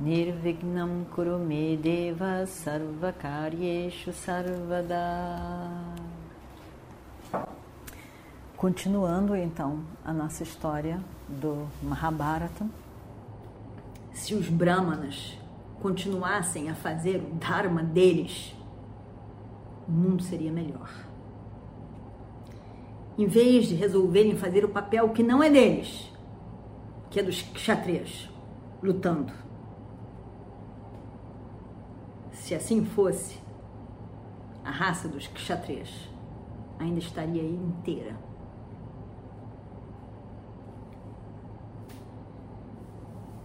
Nirvignam Kurume Deva Sarvakaryeshu Sarvada Continuando então a nossa história do Mahabharata, se os Brahmanas continuassem a fazer o Dharma deles, o mundo seria melhor. Em vez de resolverem fazer o papel que não é deles, que é dos kshatriyas, lutando. Se assim fosse, a raça dos kshatriyas ainda estaria inteira.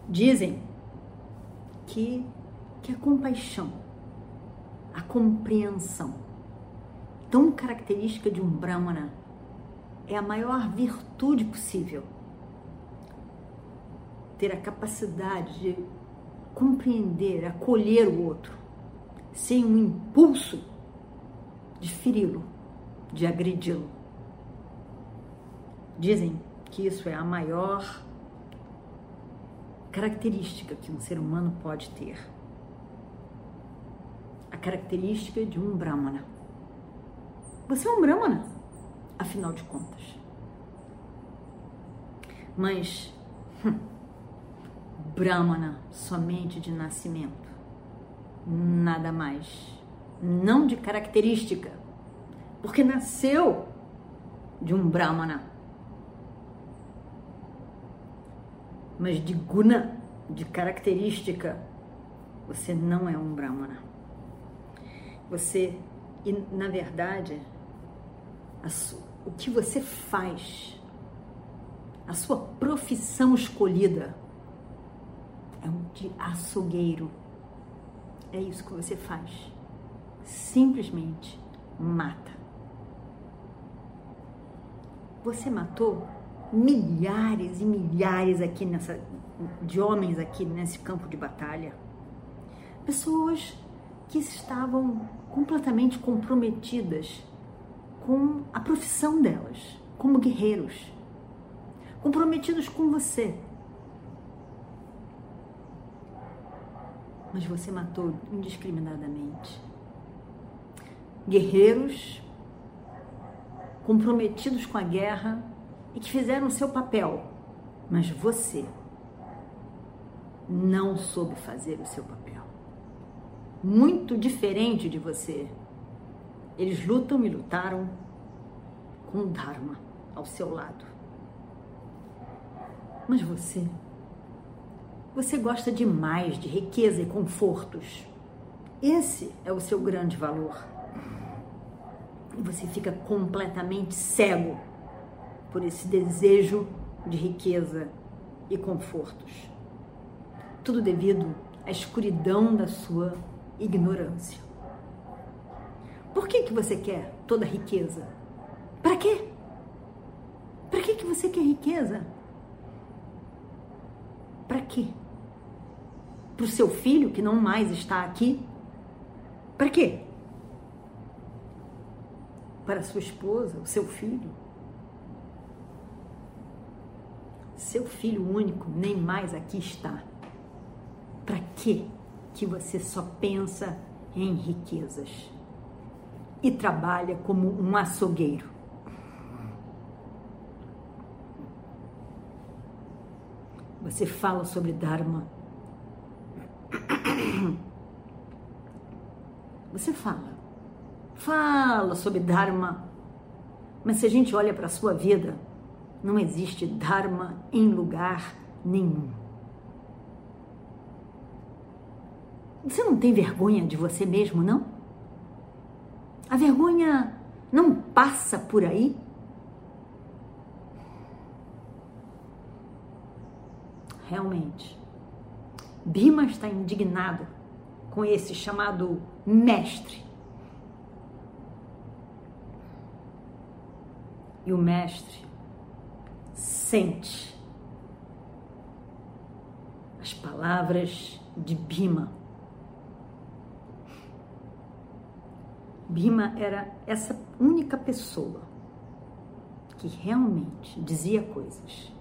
Dizem que, que a compaixão, a compreensão, tão característica de um Brahmana, é a maior virtude possível. Ter a capacidade de compreender, acolher o outro, sem um impulso de feri-lo, de agredi-lo. Dizem que isso é a maior característica que um ser humano pode ter. A característica de um Brahmana. Você é um Brahmana, afinal de contas. Mas, hum, Brahmana somente de nascimento, nada mais. Não de característica, porque nasceu de um Brahmana mas de guna, de característica, você não é um brahmana. Você, e na verdade, o que você faz, a sua profissão escolhida é um de açougueiro. É isso que você faz. Simplesmente mata. Você matou milhares e milhares aqui nessa de homens aqui nesse campo de batalha. Pessoas que estavam completamente comprometidas com a profissão delas, como guerreiros, comprometidos com você. Mas você matou indiscriminadamente. Guerreiros comprometidos com a guerra e que fizeram o seu papel, mas você não soube fazer o seu papel. Muito diferente de você. Eles lutam e lutaram com o Dharma ao seu lado. Mas você, você gosta demais de riqueza e confortos. Esse é o seu grande valor. E você fica completamente cego por esse desejo de riqueza e confortos. Tudo devido à escuridão da sua ignorância. Por que, que você quer toda a riqueza? Para quê? Para que, que você quer riqueza? Para quê? Para o seu filho que não mais está aqui? Para quê? Para sua esposa, o seu filho? seu filho único nem mais aqui está. Para que que você só pensa em riquezas e trabalha como um açougueiro? Você fala sobre Dharma. Você fala. Fala sobre Dharma. Mas se a gente olha para a sua vida, não existe Dharma em lugar nenhum. Você não tem vergonha de você mesmo, não? A vergonha não passa por aí? Realmente, Bima está indignado com esse chamado mestre. E o mestre sente as palavras de Bima. Bima era essa única pessoa que realmente dizia coisas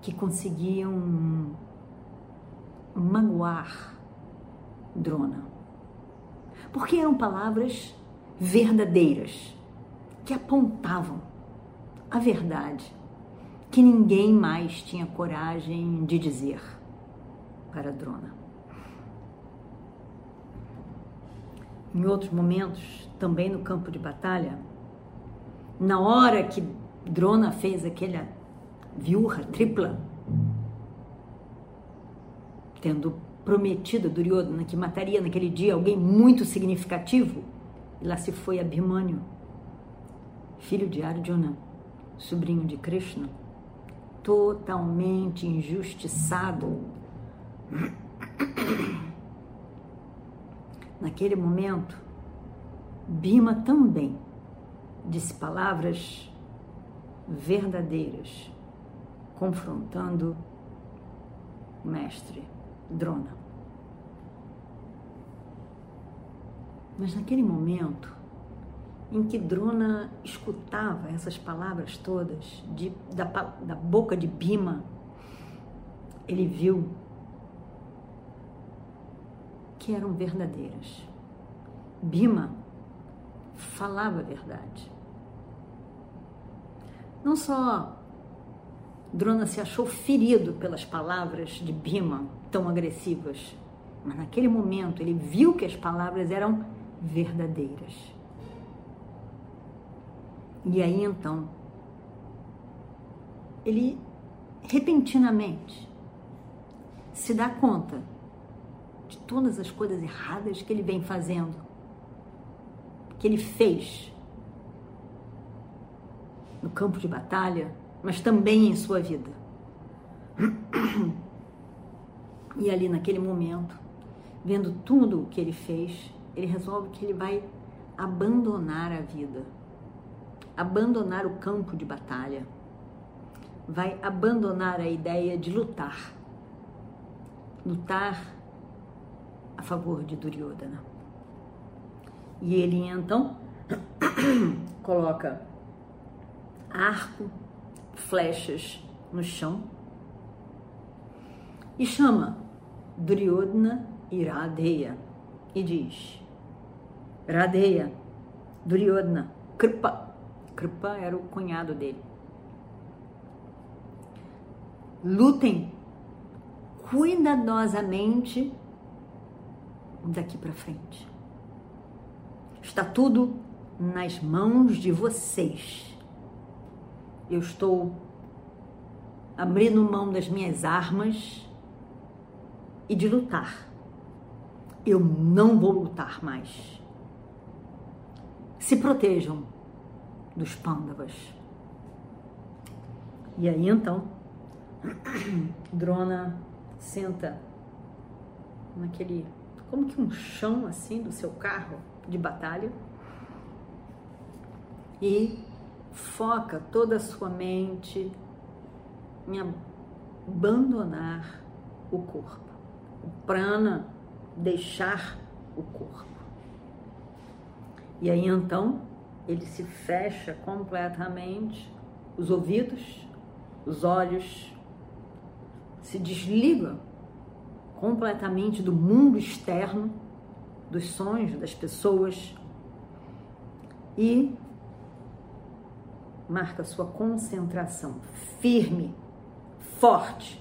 que conseguiam magoar Drona. Porque eram palavras verdadeiras que apontavam a verdade que ninguém mais tinha coragem de dizer para Drona. Em outros momentos, também no campo de batalha, na hora que Drona fez aquela viúva tripla, tendo prometido a Duryodhana que mataria naquele dia alguém muito significativo, e lá se foi Abhimanyu, filho de Arjuna, sobrinho de Krishna, totalmente injustiçado. Naquele momento, Bima também disse palavras verdadeiras, confrontando o mestre Drona. Mas naquele momento em que Drona escutava essas palavras todas de, da, da boca de Bima, ele viu que eram verdadeiras. Bima falava a verdade. Não só Drona se achou ferido pelas palavras de Bima tão agressivas, mas naquele momento ele viu que as palavras eram verdadeiras. E aí então, ele repentinamente se dá conta de todas as coisas erradas que ele vem fazendo, que ele fez no campo de batalha, mas também em sua vida. E ali naquele momento, vendo tudo o que ele fez, ele resolve que ele vai abandonar a vida, abandonar o campo de batalha, vai abandonar a ideia de lutar, lutar a favor de Duryodhana. E ele então coloca arco, flechas no chão e chama Duryodhana e Radeya e diz: Radeya, Duryodhana, Kripa. Kripa era o cunhado dele. Lutem cuidadosamente daqui para frente. Está tudo nas mãos de vocês. Eu estou abrindo mão das minhas armas e de lutar. Eu não vou lutar mais. Se protejam dos pândavas. E aí então, Drona senta naquele, como que um chão assim do seu carro de batalha e foca toda a sua mente em abandonar o corpo o prana deixar o corpo. E aí então ele se fecha completamente, os ouvidos, os olhos, se desliga completamente do mundo externo, dos sonhos das pessoas e marca sua concentração firme, forte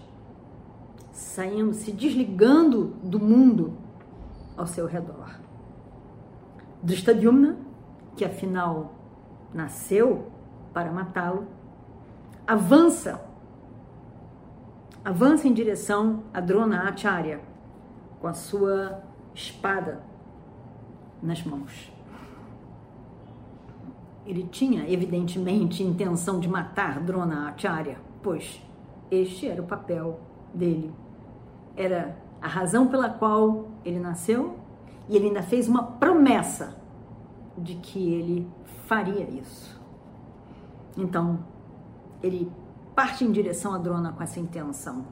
saindo, se desligando do mundo ao seu redor. Drishtadyumna, que afinal nasceu para matá-lo, avança, avança em direção a Drona Acharya com a sua espada nas mãos. Ele tinha, evidentemente, intenção de matar Drona Acharya, pois este era o papel dele era a razão pela qual ele nasceu e ele ainda fez uma promessa de que ele faria isso. Então, ele parte em direção a Drona com essa intenção.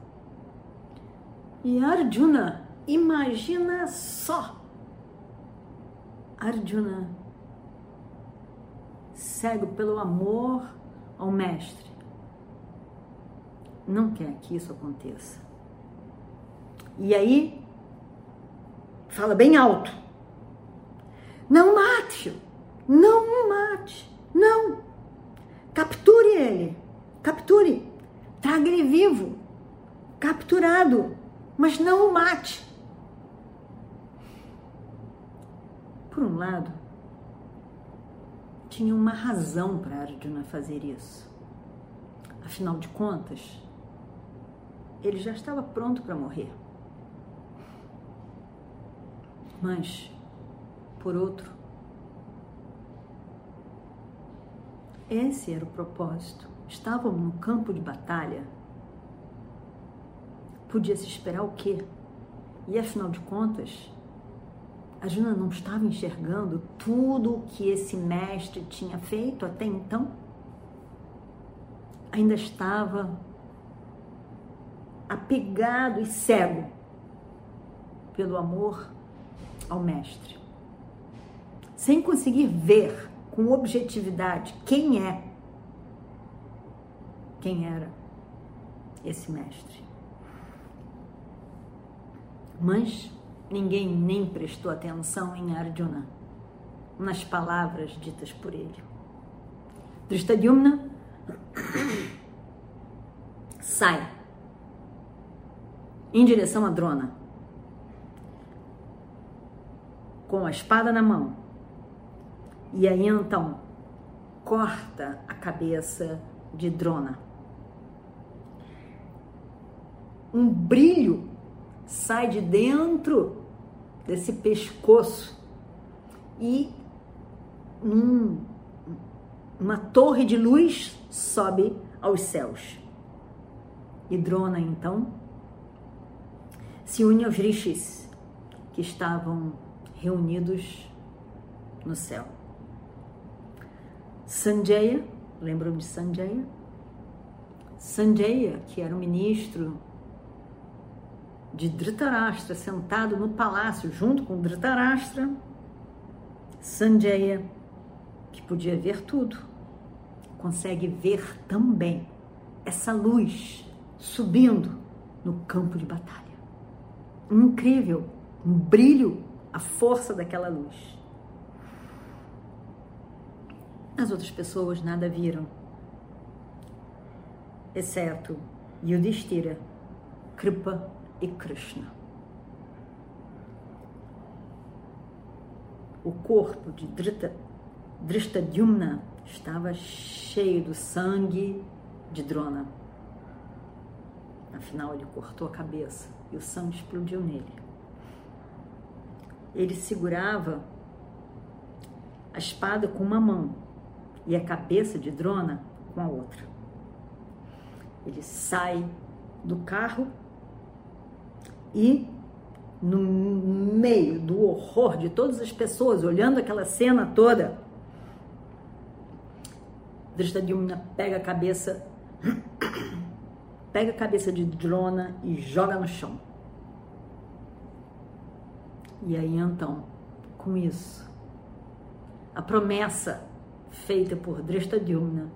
E Arjuna, imagina só! Arjuna, cego pelo amor ao mestre, não quer que isso aconteça. E aí, fala bem alto: Não mate, não mate, não. Capture ele, capture, traga ele vivo, capturado, mas não o mate. Por um lado, tinha uma razão para Arjuna fazer isso. Afinal de contas, ele já estava pronto para morrer. Mas, por outro, esse era o propósito. Estavam no campo de batalha. Podia se esperar o quê? E afinal de contas, a Juna não estava enxergando tudo o que esse mestre tinha feito até então? Ainda estava apegado e cego pelo amor ao mestre, sem conseguir ver com objetividade quem é, quem era esse mestre. Mas ninguém nem prestou atenção em Arjuna, nas palavras ditas por ele. Drishtadyumna sai em direção a Drona com a espada na mão. E aí então corta a cabeça de Drona. Um brilho sai de dentro desse pescoço e uma torre de luz sobe aos céus. E Drona então se une aos rishis que estavam reunidos no céu. Sanjaya, lembram de Sanjaya? Sanjaya, que era o ministro de Dhritarashtra, sentado no palácio junto com Dhritarashtra. Sanjaya, que podia ver tudo, consegue ver também essa luz subindo no campo de batalha. Incrível, um brilho a força daquela luz. As outras pessoas nada viram, exceto Yudhishthira, Kripa e Krishna. O corpo de Drita, Drishtadyumna estava cheio do sangue de Drona. Afinal, ele cortou a cabeça e o sangue explodiu nele ele segurava a espada com uma mão e a cabeça de Drona com a outra. Ele sai do carro e, no meio do horror de todas as pessoas olhando aquela cena toda, Drishtadyumna pega a cabeça, pega a cabeça de Drona e joga no chão. E aí então, com isso, a promessa feita por Dreshtadyumna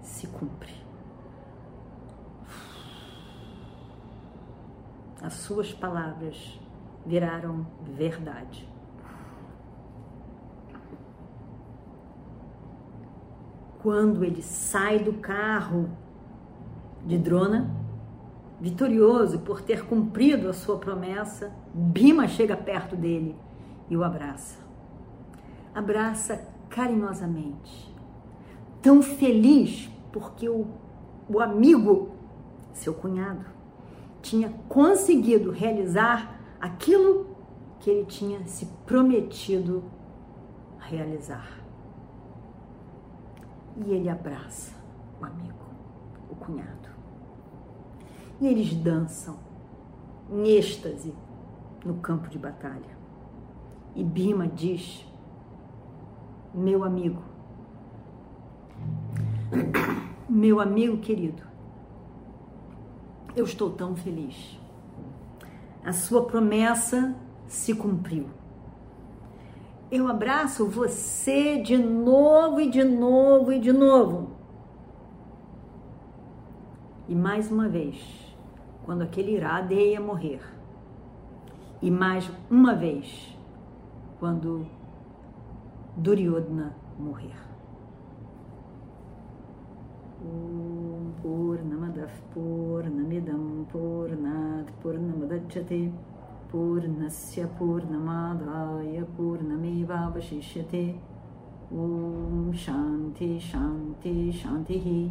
se cumpre. As suas palavras viraram verdade. Quando ele sai do carro de Drona, vitorioso por ter cumprido a sua promessa, Bima chega perto dele e o abraça. Abraça carinhosamente, tão feliz porque o, o amigo, seu cunhado, tinha conseguido realizar aquilo que ele tinha se prometido realizar. E ele abraça o amigo, o cunhado e eles dançam em êxtase no campo de batalha. E Bima diz: Meu amigo, meu amigo querido, eu estou tão feliz. A sua promessa se cumpriu. Eu abraço você de novo e de novo e de novo. E mais uma vez, quando aquele Iradeia morrer. E mais uma vez, quando Duryodhana morrer. Om Purnamadav Purnamidam Purnat Purnamadachyate Purnasya Purnamadaya Purnamevavashishyate Om Shanti Shanti Shanti